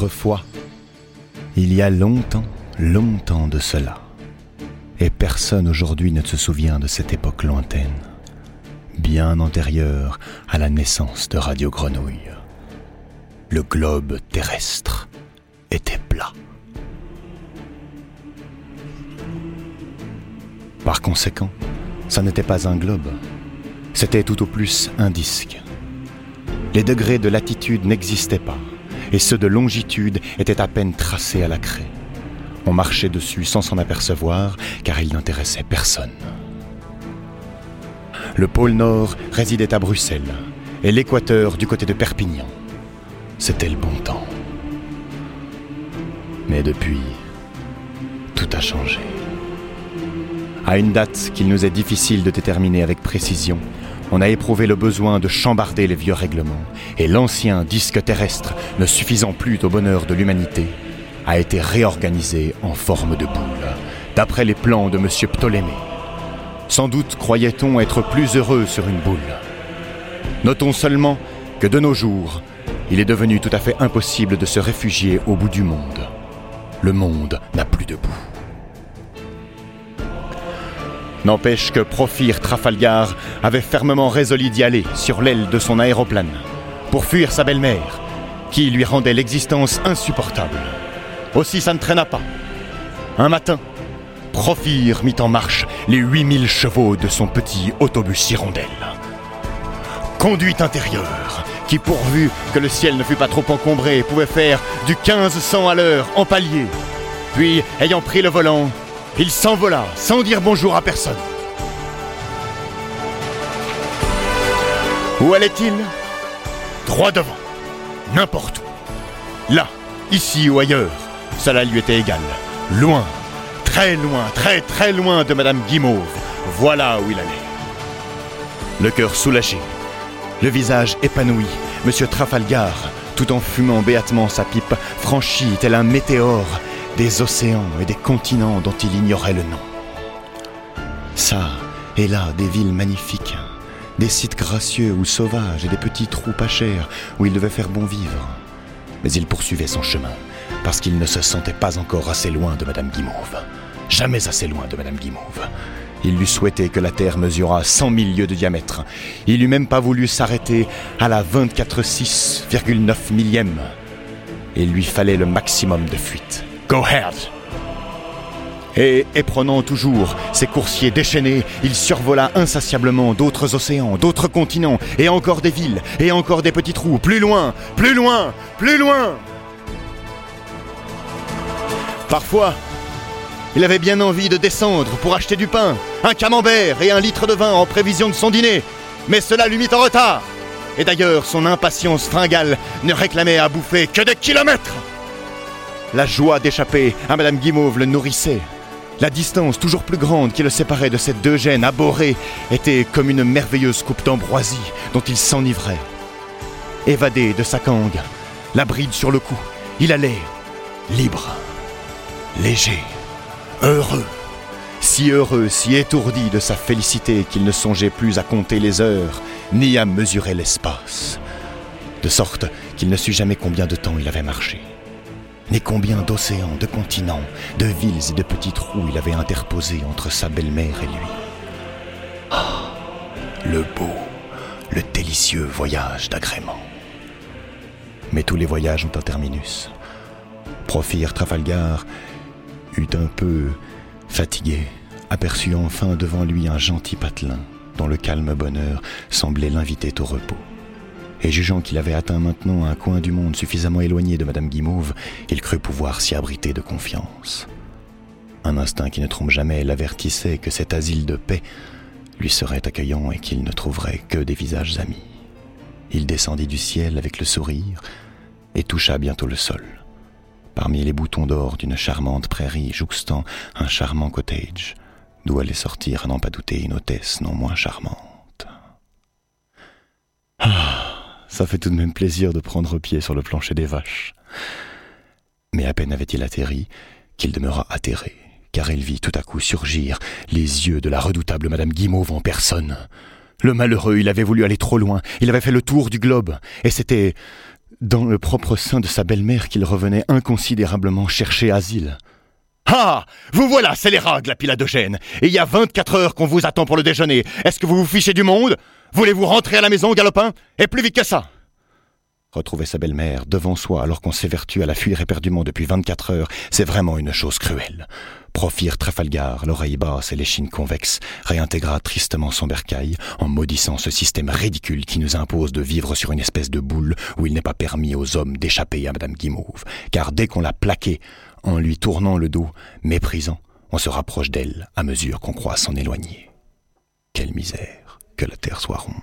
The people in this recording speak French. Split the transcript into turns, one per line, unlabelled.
Autrefois, il y a longtemps, longtemps de cela, et personne aujourd'hui ne se souvient de cette époque lointaine, bien antérieure à la naissance de Radio Grenouille. Le globe terrestre était plat. Par conséquent, ça n'était pas un globe, c'était tout au plus un disque. Les degrés de latitude n'existaient pas, et ceux de longitude étaient à peine tracés à la craie. On marchait dessus sans s'en apercevoir, car il n'intéressait personne. Le pôle Nord résidait à Bruxelles, et l'équateur du côté de Perpignan. C'était le bon temps. Mais depuis, tout a changé. À une date qu'il nous est difficile de déterminer avec précision, on a éprouvé le besoin de chambarder les vieux règlements, et l'ancien disque terrestre, ne suffisant plus au bonheur de l'humanité, a été réorganisé en forme de boule, d'après les plans de M. Ptolémée. Sans doute croyait-on être plus heureux sur une boule. Notons seulement que de nos jours, il est devenu tout à fait impossible de se réfugier au bout du monde. Le monde n'a plus de bout. N'empêche que Profir Trafalgar avait fermement résolu d'y aller sur l'aile de son aéroplane, pour fuir sa belle-mère, qui lui rendait l'existence insupportable. Aussi ça ne traîna pas. Un matin, Profir mit en marche les 8000 chevaux de son petit autobus hirondelle. Conduite intérieure, qui pourvu que le ciel ne fût pas trop encombré, pouvait faire du 1500 à l'heure en palier. Puis, ayant pris le volant, il s'envola sans dire bonjour à personne. Où allait-il? Droit devant, n'importe où. Là, ici ou ailleurs, cela lui était égal. Loin, très loin, très très loin de Madame Guimauve. Voilà où il allait. Le cœur soulagé, le visage épanoui, Monsieur Trafalgar, tout en fumant béatement sa pipe, franchit tel un météore des océans et des continents dont il ignorait le nom. Ça et là, des villes magnifiques, des sites gracieux ou sauvages et des petits trous pas chers où il devait faire bon vivre. Mais il poursuivait son chemin, parce qu'il ne se sentait pas encore assez loin de Madame Guimauve. Jamais assez loin de Madame Guimauve. Il lui souhaitait que la Terre mesurât 100 000 lieues de diamètre. Il n'eût même pas voulu s'arrêter à la 24,6,9 millième. Il lui fallait le maximum de fuite. Go ahead! Et éprenant toujours ses coursiers déchaînés, il survola insatiablement d'autres océans, d'autres continents, et encore des villes, et encore des petits trous, plus loin, plus loin, plus loin. Parfois, il avait bien envie de descendre pour acheter du pain, un camembert et un litre de vin en prévision de son dîner, mais cela lui mit en retard. Et d'ailleurs, son impatience fringale ne réclamait à bouffer que des kilomètres. La joie d'échapper à Madame Guimauve le nourrissait. La distance toujours plus grande qui le séparait de cette deux gènes abhorrée était comme une merveilleuse coupe d'ambroisie dont il s'enivrait. Évadé de sa cangue, la bride sur le cou, il allait libre, léger, heureux, si heureux, si étourdi de sa félicité qu'il ne songeait plus à compter les heures, ni à mesurer l'espace, de sorte qu'il ne sut jamais combien de temps il avait marché ni combien d'océans, de continents, de villes et de petits trous il avait interposés entre sa belle-mère et lui. Ah, le beau, le délicieux voyage d'agrément. Mais tous les voyages ont un terminus. Profire Trafalgar eut un peu fatigué, aperçut enfin devant lui un gentil patelin dont le calme bonheur semblait l'inviter au repos et jugeant qu'il avait atteint maintenant un coin du monde suffisamment éloigné de Madame Guimauve, il crut pouvoir s'y abriter de confiance. Un instinct qui ne trompe jamais l'avertissait que cet asile de paix lui serait accueillant et qu'il ne trouverait que des visages amis. Il descendit du ciel avec le sourire et toucha bientôt le sol, parmi les boutons d'or d'une charmante prairie jouxtant un charmant cottage, d'où allait sortir à n'en pas douter une hôtesse non moins charmante. Ah ça fait tout de même plaisir de prendre pied sur le plancher des vaches. Mais à peine avait-il atterri qu'il demeura atterré, car il vit tout à coup surgir les yeux de la redoutable Madame Guimauve en personne. Le malheureux, il avait voulu aller trop loin, il avait fait le tour du globe, et c'était dans le propre sein de sa belle-mère qu'il revenait inconsidérablement chercher asile. Ah Vous voilà, scélérat, la Piladogène Et il y a 24 heures qu'on vous attend pour le déjeuner. Est-ce que vous vous fichez du monde? Voulez-vous rentrer à la maison, galopin? Et plus vite que ça Retrouver sa belle-mère devant soi alors qu'on s'évertue à la fuir éperdument depuis 24 heures, c'est vraiment une chose cruelle. Profire Trafalgar, l'oreille basse et l'échine convexe, réintégra tristement son bercail en maudissant ce système ridicule qui nous impose de vivre sur une espèce de boule où il n'est pas permis aux hommes d'échapper à Madame Guimauve. Car dès qu'on l'a plaqué, en lui tournant le dos, méprisant, on se rapproche d'elle à mesure qu'on croit s'en éloigner. Quelle misère que la terre soit ronde.